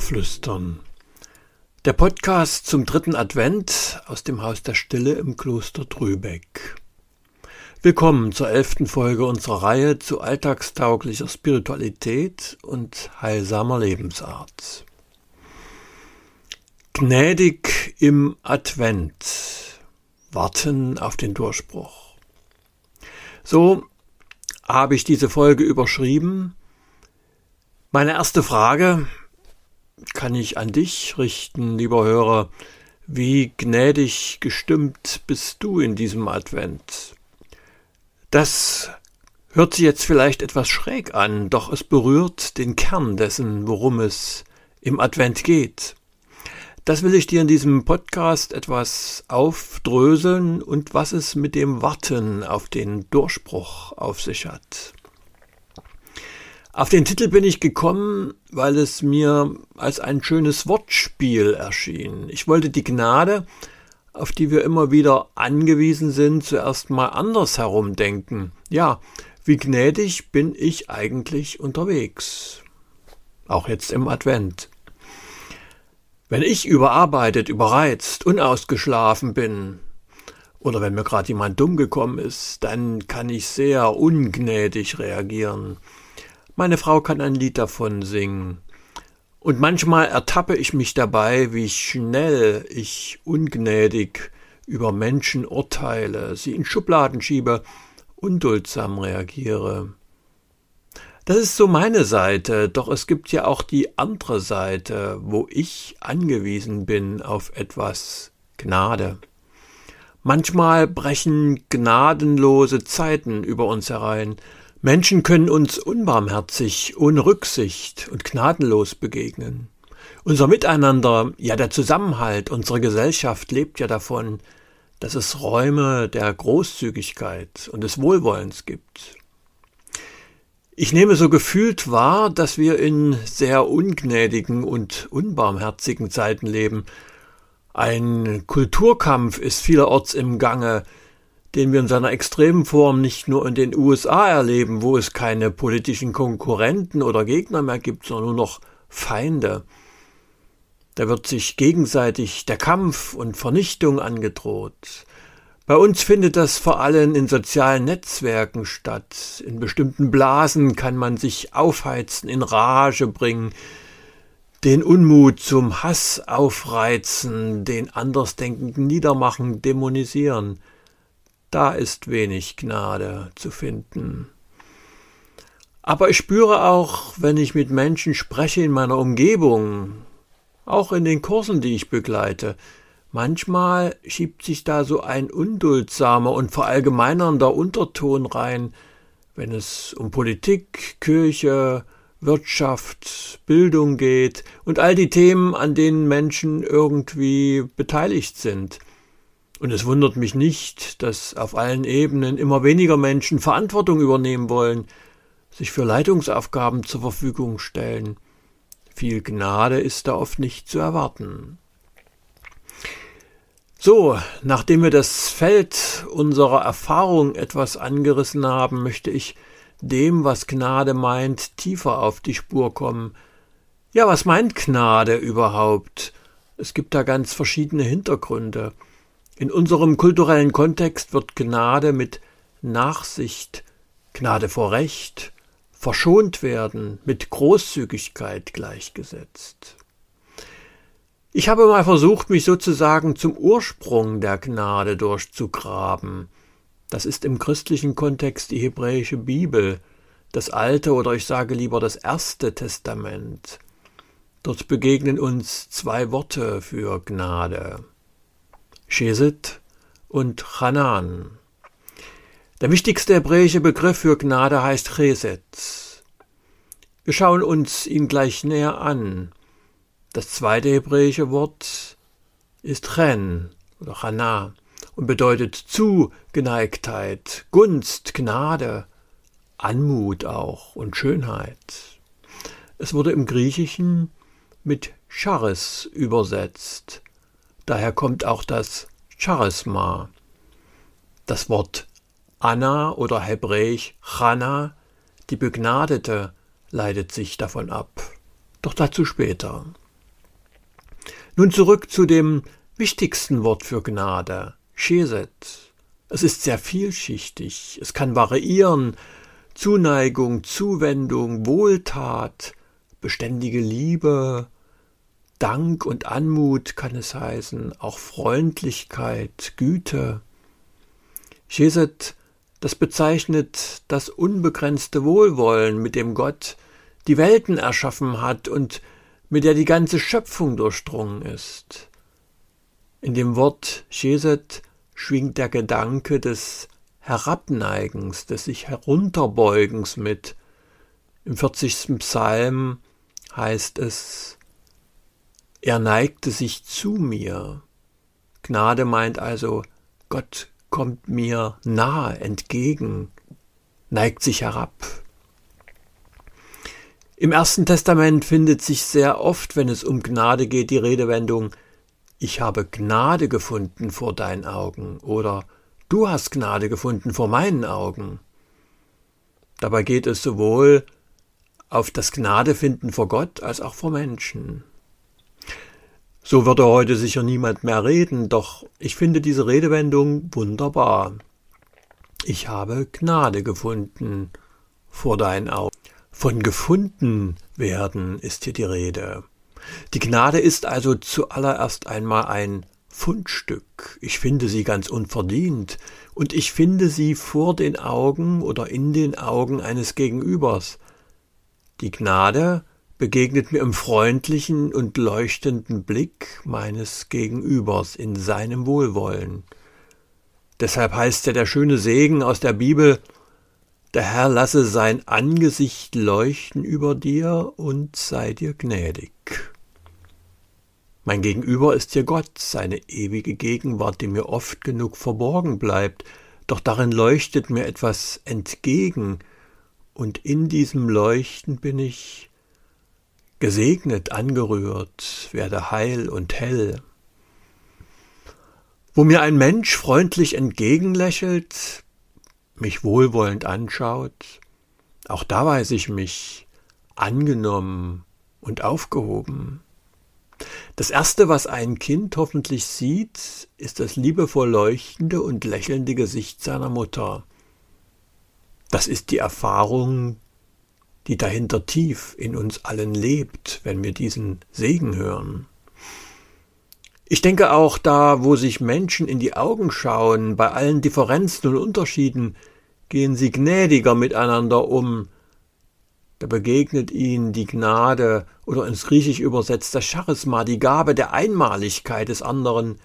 Klosterflüstern. Der Podcast zum dritten Advent aus dem Haus der Stille im Kloster Trübeck. Willkommen zur elften Folge unserer Reihe zu alltagstauglicher Spiritualität und heilsamer Lebensart. Gnädig im Advent. Warten auf den Durchbruch. So habe ich diese Folge überschrieben meine erste Frage kann ich an dich richten, lieber Hörer. Wie gnädig gestimmt bist du in diesem Advent? Das hört sich jetzt vielleicht etwas schräg an, doch es berührt den Kern dessen, worum es im Advent geht. Das will ich dir in diesem Podcast etwas aufdröseln und was es mit dem Warten auf den Durchbruch auf sich hat. Auf den Titel bin ich gekommen, weil es mir als ein schönes Wortspiel erschien. Ich wollte die Gnade, auf die wir immer wieder angewiesen sind, zuerst mal anders herumdenken. Ja, wie gnädig bin ich eigentlich unterwegs? Auch jetzt im Advent. Wenn ich überarbeitet, überreizt, unausgeschlafen bin, oder wenn mir gerade jemand dumm gekommen ist, dann kann ich sehr ungnädig reagieren. Meine Frau kann ein Lied davon singen. Und manchmal ertappe ich mich dabei, wie schnell ich ungnädig über Menschen urteile, sie in Schubladen schiebe, unduldsam reagiere. Das ist so meine Seite, doch es gibt ja auch die andere Seite, wo ich angewiesen bin auf etwas Gnade. Manchmal brechen gnadenlose Zeiten über uns herein, Menschen können uns unbarmherzig, ohne Rücksicht und gnadenlos begegnen. Unser Miteinander, ja der Zusammenhalt, unsere Gesellschaft lebt ja davon, dass es Räume der Großzügigkeit und des Wohlwollens gibt. Ich nehme so gefühlt wahr, dass wir in sehr ungnädigen und unbarmherzigen Zeiten leben. Ein Kulturkampf ist vielerorts im Gange, den wir in seiner extremen Form nicht nur in den USA erleben, wo es keine politischen Konkurrenten oder Gegner mehr gibt, sondern nur noch Feinde. Da wird sich gegenseitig der Kampf und Vernichtung angedroht. Bei uns findet das vor allem in sozialen Netzwerken statt. In bestimmten Blasen kann man sich aufheizen, in Rage bringen, den Unmut zum Hass aufreizen, den Andersdenkenden niedermachen, dämonisieren da ist wenig Gnade zu finden. Aber ich spüre auch, wenn ich mit Menschen spreche in meiner Umgebung, auch in den Kursen, die ich begleite, manchmal schiebt sich da so ein unduldsamer und verallgemeinernder Unterton rein, wenn es um Politik, Kirche, Wirtschaft, Bildung geht und all die Themen, an denen Menschen irgendwie beteiligt sind. Und es wundert mich nicht, dass auf allen Ebenen immer weniger Menschen Verantwortung übernehmen wollen, sich für Leitungsaufgaben zur Verfügung stellen. Viel Gnade ist da oft nicht zu erwarten. So, nachdem wir das Feld unserer Erfahrung etwas angerissen haben, möchte ich dem, was Gnade meint, tiefer auf die Spur kommen. Ja, was meint Gnade überhaupt? Es gibt da ganz verschiedene Hintergründe. In unserem kulturellen Kontext wird Gnade mit Nachsicht, Gnade vor Recht, verschont werden mit Großzügigkeit gleichgesetzt. Ich habe mal versucht, mich sozusagen zum Ursprung der Gnade durchzugraben. Das ist im christlichen Kontext die hebräische Bibel, das alte oder ich sage lieber das erste Testament. Dort begegnen uns zwei Worte für Gnade. Chesed und Chanan. Der wichtigste hebräische Begriff für Gnade heißt Chesed. Wir schauen uns ihn gleich näher an. Das zweite hebräische Wort ist Chen oder Chana und bedeutet Zugeneigtheit, Gunst, Gnade, Anmut auch und Schönheit. Es wurde im Griechischen mit Charis übersetzt, Daher kommt auch das Charisma. Das Wort Anna oder hebräisch Chana, die Begnadete, leitet sich davon ab. Doch dazu später. Nun zurück zu dem wichtigsten Wort für Gnade, Chesed. Es ist sehr vielschichtig, es kann variieren, Zuneigung, Zuwendung, Wohltat, beständige Liebe, Dank und Anmut kann es heißen, auch Freundlichkeit, Güte. Chesed, das bezeichnet das unbegrenzte Wohlwollen, mit dem Gott die Welten erschaffen hat und mit der die ganze Schöpfung durchdrungen ist. In dem Wort Chesed schwingt der Gedanke des Herabneigens, des sich Herunterbeugens mit. Im 40. Psalm heißt es, er neigte sich zu mir. Gnade meint also, Gott kommt mir nahe, entgegen, neigt sich herab. Im Ersten Testament findet sich sehr oft, wenn es um Gnade geht, die Redewendung Ich habe Gnade gefunden vor deinen Augen oder Du hast Gnade gefunden vor meinen Augen. Dabei geht es sowohl auf das Gnadefinden vor Gott als auch vor Menschen. So würde heute sicher niemand mehr reden, doch ich finde diese Redewendung wunderbar. Ich habe Gnade gefunden vor deinen Augen. Von gefunden werden ist hier die Rede. Die Gnade ist also zuallererst einmal ein Fundstück. Ich finde sie ganz unverdient, und ich finde sie vor den Augen oder in den Augen eines Gegenübers. Die Gnade begegnet mir im freundlichen und leuchtenden Blick meines Gegenübers in seinem Wohlwollen. Deshalb heißt ja der schöne Segen aus der Bibel, der Herr lasse sein Angesicht leuchten über dir und sei dir gnädig. Mein Gegenüber ist hier Gott, seine ewige Gegenwart, die mir oft genug verborgen bleibt, doch darin leuchtet mir etwas entgegen, und in diesem Leuchten bin ich gesegnet, angerührt, werde heil und hell. Wo mir ein Mensch freundlich entgegenlächelt, mich wohlwollend anschaut, auch da weiß ich mich angenommen und aufgehoben. Das Erste, was ein Kind hoffentlich sieht, ist das liebevoll leuchtende und lächelnde Gesicht seiner Mutter. Das ist die Erfahrung, die dahinter tief in uns allen lebt, wenn wir diesen Segen hören. Ich denke auch da, wo sich Menschen in die Augen schauen, bei allen Differenzen und Unterschieden, gehen sie gnädiger miteinander um, da begegnet ihnen die Gnade oder ins Griechisch übersetzt das Charisma, die Gabe der Einmaligkeit des anderen,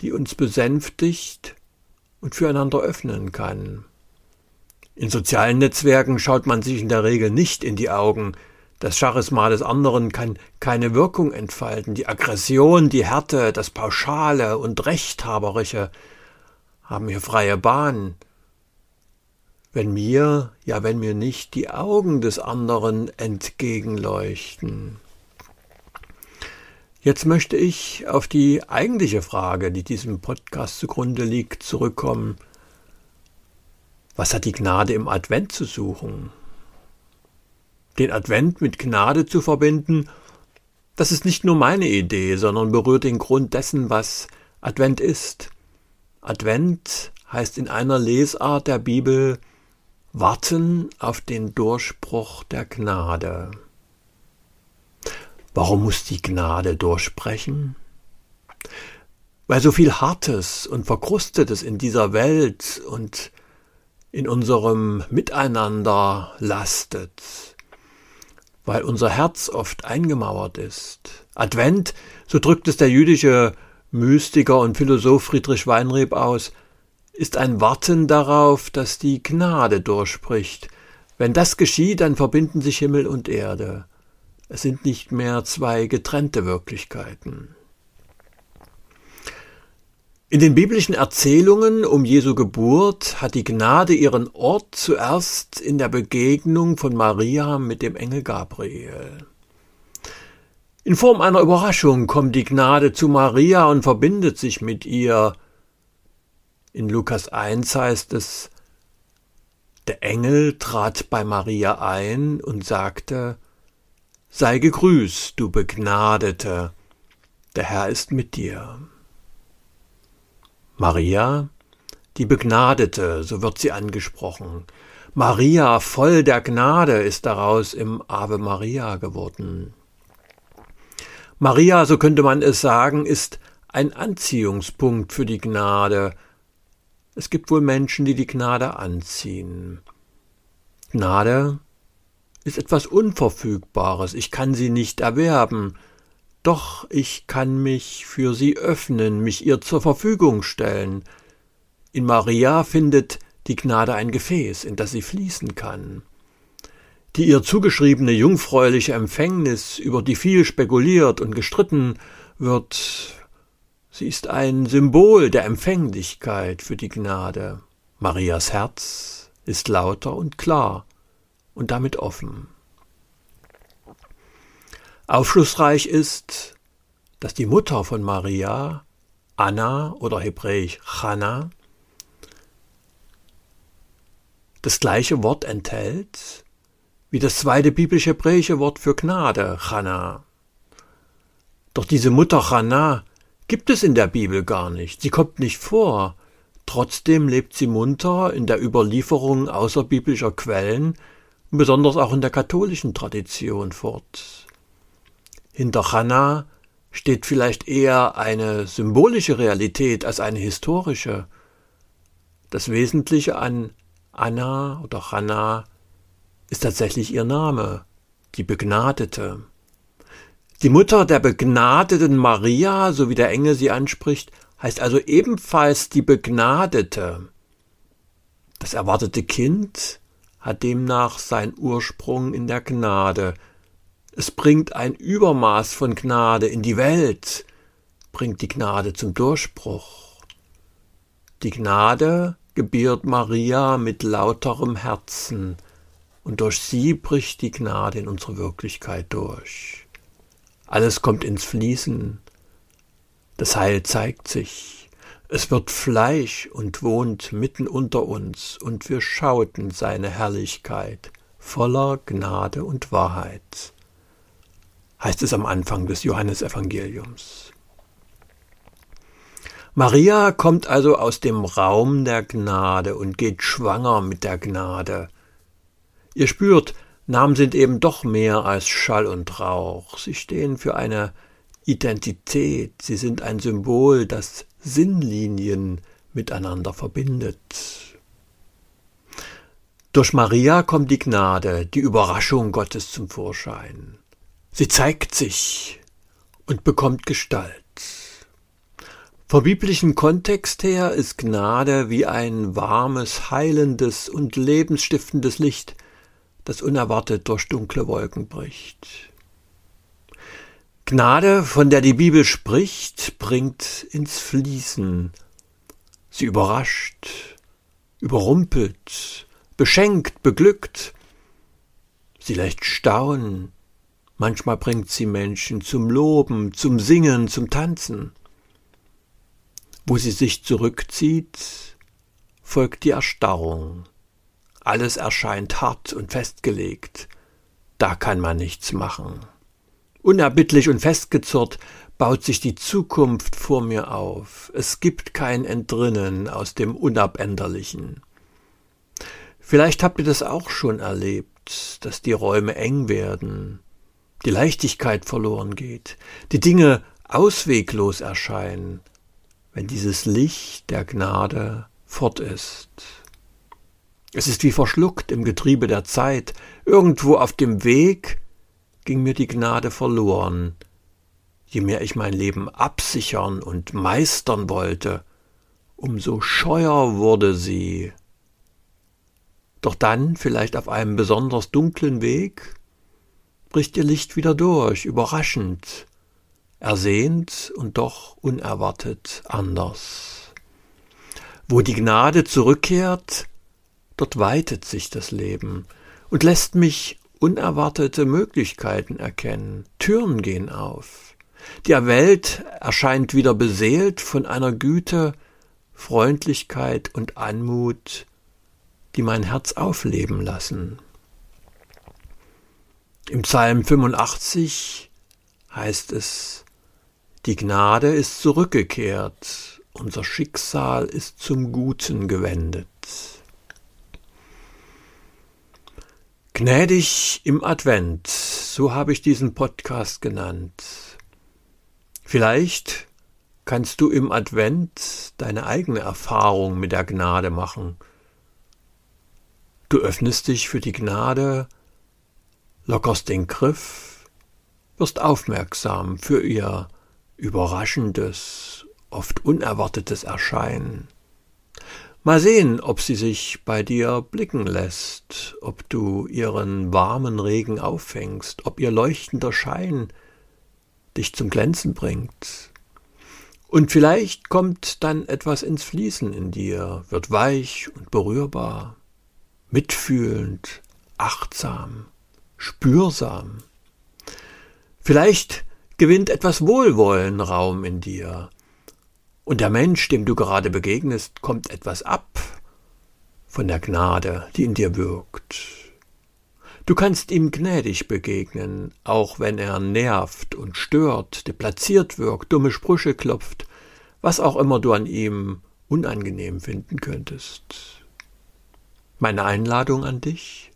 die uns besänftigt und füreinander öffnen kann. In sozialen Netzwerken schaut man sich in der Regel nicht in die Augen. Das Charisma des anderen kann keine Wirkung entfalten. Die Aggression, die Härte, das Pauschale und Rechthaberische haben hier freie Bahn wenn mir, ja wenn mir nicht die Augen des anderen entgegenleuchten. Jetzt möchte ich auf die eigentliche Frage, die diesem Podcast zugrunde liegt, zurückkommen. Was hat die Gnade im Advent zu suchen? Den Advent mit Gnade zu verbinden, das ist nicht nur meine Idee, sondern berührt den Grund dessen, was Advent ist. Advent heißt in einer Lesart der Bibel Warten auf den Durchbruch der Gnade. Warum muss die Gnade durchbrechen? Weil so viel Hartes und Verkrustetes in dieser Welt und in unserem Miteinander lastet, weil unser Herz oft eingemauert ist. Advent, so drückt es der jüdische Mystiker und Philosoph Friedrich Weinreb aus, ist ein Warten darauf, dass die Gnade durchspricht. Wenn das geschieht, dann verbinden sich Himmel und Erde. Es sind nicht mehr zwei getrennte Wirklichkeiten. In den biblischen Erzählungen um Jesu Geburt hat die Gnade ihren Ort zuerst in der Begegnung von Maria mit dem Engel Gabriel. In Form einer Überraschung kommt die Gnade zu Maria und verbindet sich mit ihr, in Lukas 1 heißt es, der Engel trat bei Maria ein und sagte, Sei gegrüßt, du Begnadete, der Herr ist mit dir. Maria, die Begnadete, so wird sie angesprochen. Maria, voll der Gnade, ist daraus im Ave Maria geworden. Maria, so könnte man es sagen, ist ein Anziehungspunkt für die Gnade. Es gibt wohl Menschen, die die Gnade anziehen. Gnade ist etwas Unverfügbares, ich kann sie nicht erwerben, doch ich kann mich für sie öffnen, mich ihr zur Verfügung stellen. In Maria findet die Gnade ein Gefäß, in das sie fließen kann. Die ihr zugeschriebene jungfräuliche Empfängnis, über die viel spekuliert und gestritten wird, sie ist ein Symbol der Empfänglichkeit für die Gnade. Marias Herz ist lauter und klar und damit offen. Aufschlussreich ist, dass die Mutter von Maria, Anna oder hebräisch Chana, das gleiche Wort enthält wie das zweite biblisch-hebräische Wort für Gnade, Chana. Doch diese Mutter Chana gibt es in der Bibel gar nicht, sie kommt nicht vor, trotzdem lebt sie munter in der Überlieferung außerbiblischer Quellen, besonders auch in der katholischen Tradition fort. Hinter Hannah steht vielleicht eher eine symbolische Realität als eine historische. Das Wesentliche an Anna oder Hannah ist tatsächlich ihr Name, die Begnadete. Die Mutter der begnadeten Maria, so wie der Engel sie anspricht, heißt also ebenfalls die Begnadete. Das erwartete Kind hat demnach seinen Ursprung in der Gnade, es bringt ein Übermaß von Gnade in die Welt, bringt die Gnade zum Durchbruch. Die Gnade gebiert Maria mit lauterem Herzen, und durch sie bricht die Gnade in unsere Wirklichkeit durch. Alles kommt ins Fließen, das Heil zeigt sich, es wird Fleisch und wohnt mitten unter uns, und wir schauten seine Herrlichkeit voller Gnade und Wahrheit heißt es am Anfang des Johannesevangeliums. Maria kommt also aus dem Raum der Gnade und geht schwanger mit der Gnade. Ihr spürt, Namen sind eben doch mehr als Schall und Rauch. Sie stehen für eine Identität, sie sind ein Symbol, das Sinnlinien miteinander verbindet. Durch Maria kommt die Gnade, die Überraschung Gottes zum Vorschein. Sie zeigt sich und bekommt Gestalt. Vom biblischen Kontext her ist Gnade wie ein warmes, heilendes und lebensstiftendes Licht, das unerwartet durch dunkle Wolken bricht. Gnade, von der die Bibel spricht, bringt ins Fließen. Sie überrascht, überrumpelt, beschenkt, beglückt. Sie lässt staunen, Manchmal bringt sie Menschen zum Loben, zum Singen, zum Tanzen. Wo sie sich zurückzieht, folgt die Erstarrung. Alles erscheint hart und festgelegt. Da kann man nichts machen. Unerbittlich und festgezurrt baut sich die Zukunft vor mir auf. Es gibt kein Entrinnen aus dem Unabänderlichen. Vielleicht habt ihr das auch schon erlebt, dass die Räume eng werden, die Leichtigkeit verloren geht, die Dinge ausweglos erscheinen, wenn dieses Licht der Gnade fort ist. Es ist wie verschluckt im Getriebe der Zeit, irgendwo auf dem Weg ging mir die Gnade verloren. Je mehr ich mein Leben absichern und meistern wollte, umso scheuer wurde sie. Doch dann, vielleicht auf einem besonders dunklen Weg, bricht ihr Licht wieder durch, überraschend, ersehnt und doch unerwartet anders. Wo die Gnade zurückkehrt, dort weitet sich das Leben und lässt mich unerwartete Möglichkeiten erkennen. Türen gehen auf. Die Welt erscheint wieder beseelt von einer Güte, Freundlichkeit und Anmut, die mein Herz aufleben lassen. Im Psalm 85 heißt es, die Gnade ist zurückgekehrt, unser Schicksal ist zum Guten gewendet. Gnädig im Advent, so habe ich diesen Podcast genannt. Vielleicht kannst du im Advent deine eigene Erfahrung mit der Gnade machen. Du öffnest dich für die Gnade, lockerst den Griff, wirst aufmerksam für ihr überraschendes, oft unerwartetes Erscheinen. Mal sehen, ob sie sich bei dir blicken lässt, ob du ihren warmen Regen auffängst, ob ihr leuchtender Schein dich zum Glänzen bringt. Und vielleicht kommt dann etwas ins Fließen in dir, wird weich und berührbar, mitfühlend, achtsam, spürsam. Vielleicht gewinnt etwas Wohlwollen Raum in dir, und der Mensch, dem du gerade begegnest, kommt etwas ab von der Gnade, die in dir wirkt. Du kannst ihm gnädig begegnen, auch wenn er nervt und stört, deplatziert wirkt, dumme Sprüche klopft, was auch immer du an ihm unangenehm finden könntest. Meine Einladung an dich?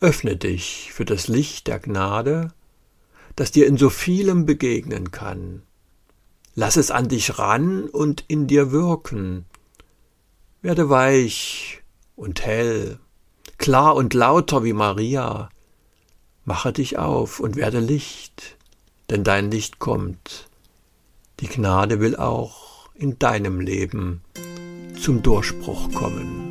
Öffne dich für das Licht der Gnade, das dir in so vielem begegnen kann, Lass es an dich ran und in dir wirken. Werde weich und hell, klar und lauter wie Maria. Mache dich auf und werde Licht, denn dein Licht kommt. Die Gnade will auch in deinem Leben zum Durchbruch kommen.